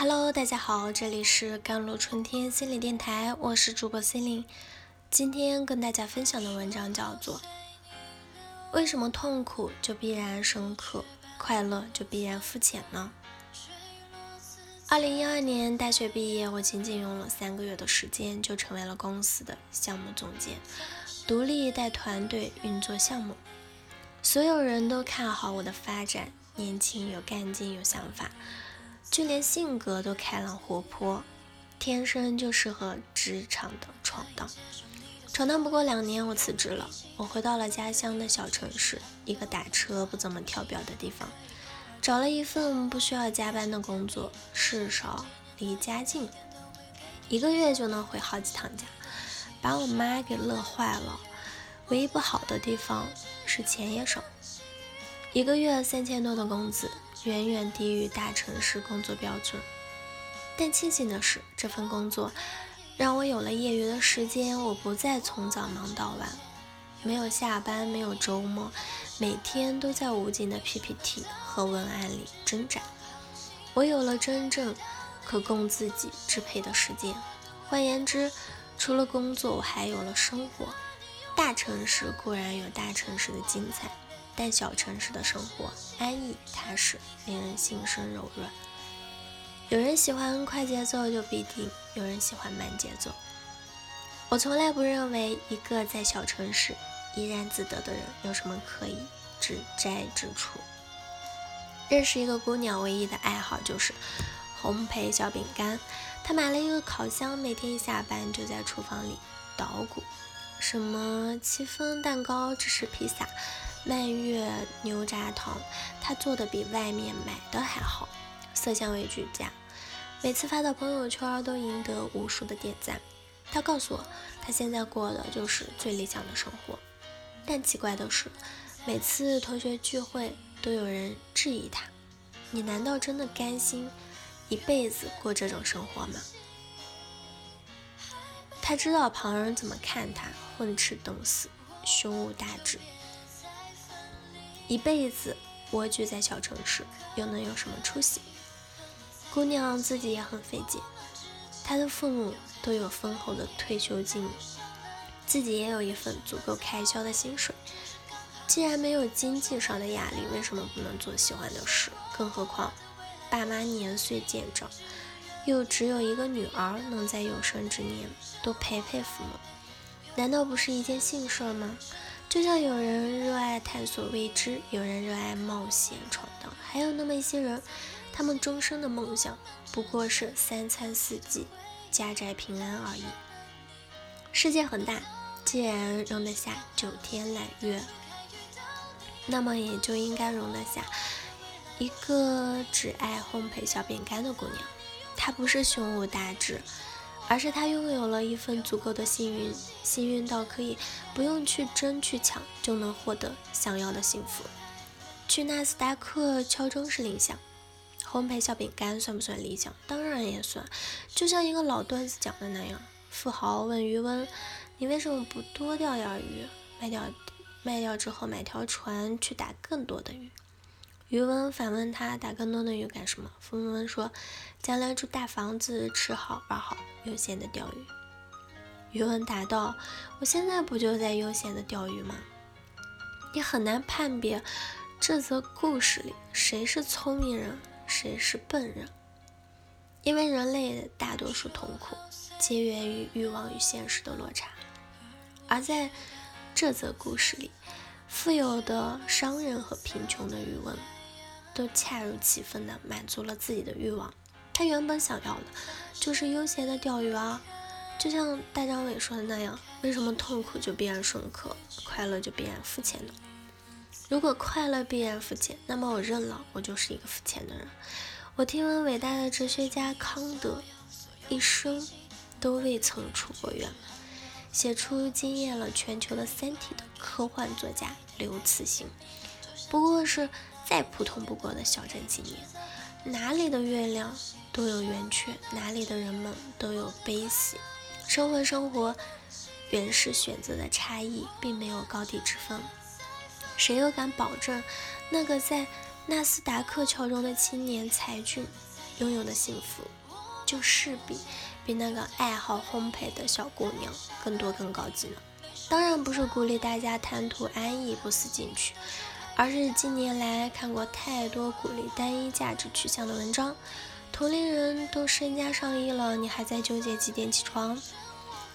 Hello，大家好，这里是甘露春天心理电台，我是主播心灵。今天跟大家分享的文章叫做《为什么痛苦就必然深刻，快乐就必然肤浅呢？》二零一二年大学毕业，我仅仅用了三个月的时间就成为了公司的项目总监，独立带团队运作项目，所有人都看好我的发展，年轻有干劲有想法。就连性格都开朗活泼，天生就适合职场的闯荡。闯荡不过两年，我辞职了。我回到了家乡的小城市，一个打车不怎么跳表的地方，找了一份不需要加班的工作，事少离家近，一个月就能回好几趟家，把我妈给乐坏了。唯一不好的地方是钱也少，一个月三千多的工资。远远低于大城市工作标准，但庆幸的是，这份工作让我有了业余的时间。我不再从早忙到晚，没有下班，没有周末，每天都在无尽的 PPT 和文案里挣扎。我有了真正可供自己支配的时间。换言之，除了工作，我还有了生活。大城市固然有大城市的精彩。但小城市的生活安逸踏实，令人心生柔软。有人喜欢快节奏，就必定有人喜欢慢节奏。我从来不认为一个在小城市怡然自得的人有什么可以指摘之处。认识一个姑娘，唯一的爱好就是烘焙小饼干。她买了一个烤箱，每天一下班就在厨房里捣鼓，什么戚风蛋糕、芝士披萨。蔓越牛轧糖，他做的比外面买的还好，色香味俱佳，每次发到朋友圈都赢得无数的点赞。他告诉我，他现在过的就是最理想的生活。但奇怪的是，每次同学聚会都有人质疑他：“你难道真的甘心一辈子过这种生活吗？”他知道旁人怎么看他，混吃等死，胸无大志。一辈子蜗居在小城市，又能有什么出息？姑娘自己也很费劲，她的父母都有丰厚的退休金，自己也有一份足够开销的薪水。既然没有经济上的压力，为什么不能做喜欢的事？更何况爸妈年岁渐长，又只有一个女儿，能在有生之年多陪陪父母，难道不是一件幸事吗？就像有人热爱探索未知，有人热爱冒险闯荡，还有那么一些人，他们终生的梦想不过是三餐四季、家宅平安而已。世界很大，既然容得下九天揽月，那么也就应该容得下一个只爱烘焙小饼干的姑娘。她不是胸无大志。而是他拥有了一份足够的幸运，幸运到可以不用去争去抢就能获得想要的幸福。去纳斯达克敲钟是理想，烘焙小饼干算不算理想？当然也算。就像一个老段子讲的那样，富豪问渔翁：“你为什么不多钓点鱼，卖掉卖掉之后买条船去打更多的鱼？”渔翁反问他：“打更多的鱼干什么？”富翁说：“将来住大房子，吃好玩好，悠闲的钓鱼。”渔翁答道：“我现在不就在悠闲的钓鱼吗？”你很难判别这则故事里谁是聪明人，谁是笨人，因为人类的大多数痛苦皆源于欲望与现实的落差，而在这则故事里，富有的商人和贫穷的渔翁。都恰如其分地满足了自己的欲望。他原本想要的就是悠闲的钓鱼啊，就像大张伟说的那样：为什么痛苦就必然深刻，快乐就必然肤浅呢？如果快乐必然肤浅，那么我认了，我就是一个肤浅的人。我听闻伟大的哲学家康德一生都未曾出过远门，写出惊艳了全球的《三体》的科幻作家刘慈欣，不过是。再普通不过的小镇青年，哪里的月亮都有圆缺，哪里的人们都有悲喜。生活生活，原是选择的差异，并没有高低之分。谁又敢保证，那个在纳斯达克敲钟的青年才俊，拥有的幸福，就势必比那个爱好烘焙的小姑娘更多更高级呢。当然不是鼓励大家贪图安逸不思进取，而是近年来看过太多鼓励单一价值取向的文章。同龄人都身家上亿了，你还在纠结几点起床？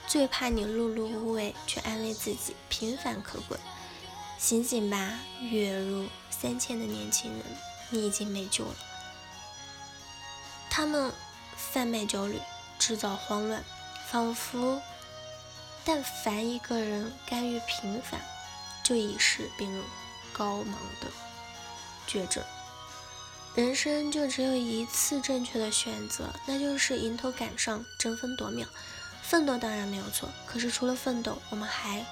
最怕你碌碌无为，却安慰自己平凡可贵。醒醒吧，月入三千的年轻人，你已经没救了。他们贩卖焦虑，制造慌乱，仿佛但凡一个人甘于平凡，就已是病入膏肓的绝症。人生就只有一次正确的选择，那就是迎头赶上，争分夺秒。奋斗当然没有错，可是除了奋斗，我们还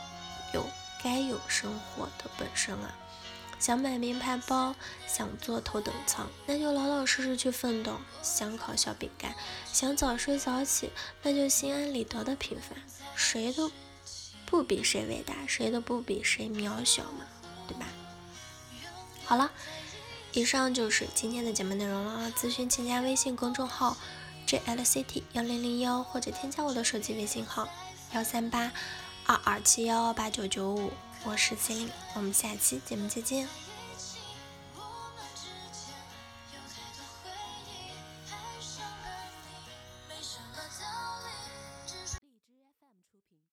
有该有生活的本身啊！想买名牌包，想坐头等舱，那就老老实实去奋斗；想烤小饼干，想早睡早起，那就心安理得的平凡。谁都不比谁伟大，谁都不比谁渺小嘛，对吧？好了。以上就是今天的节目内容了啊。咨询请加微信公众号 jlct 幺零零幺，或者添加我的手机微信号幺三八二二七幺八九九五。我是麒麟，我们下期节目再见。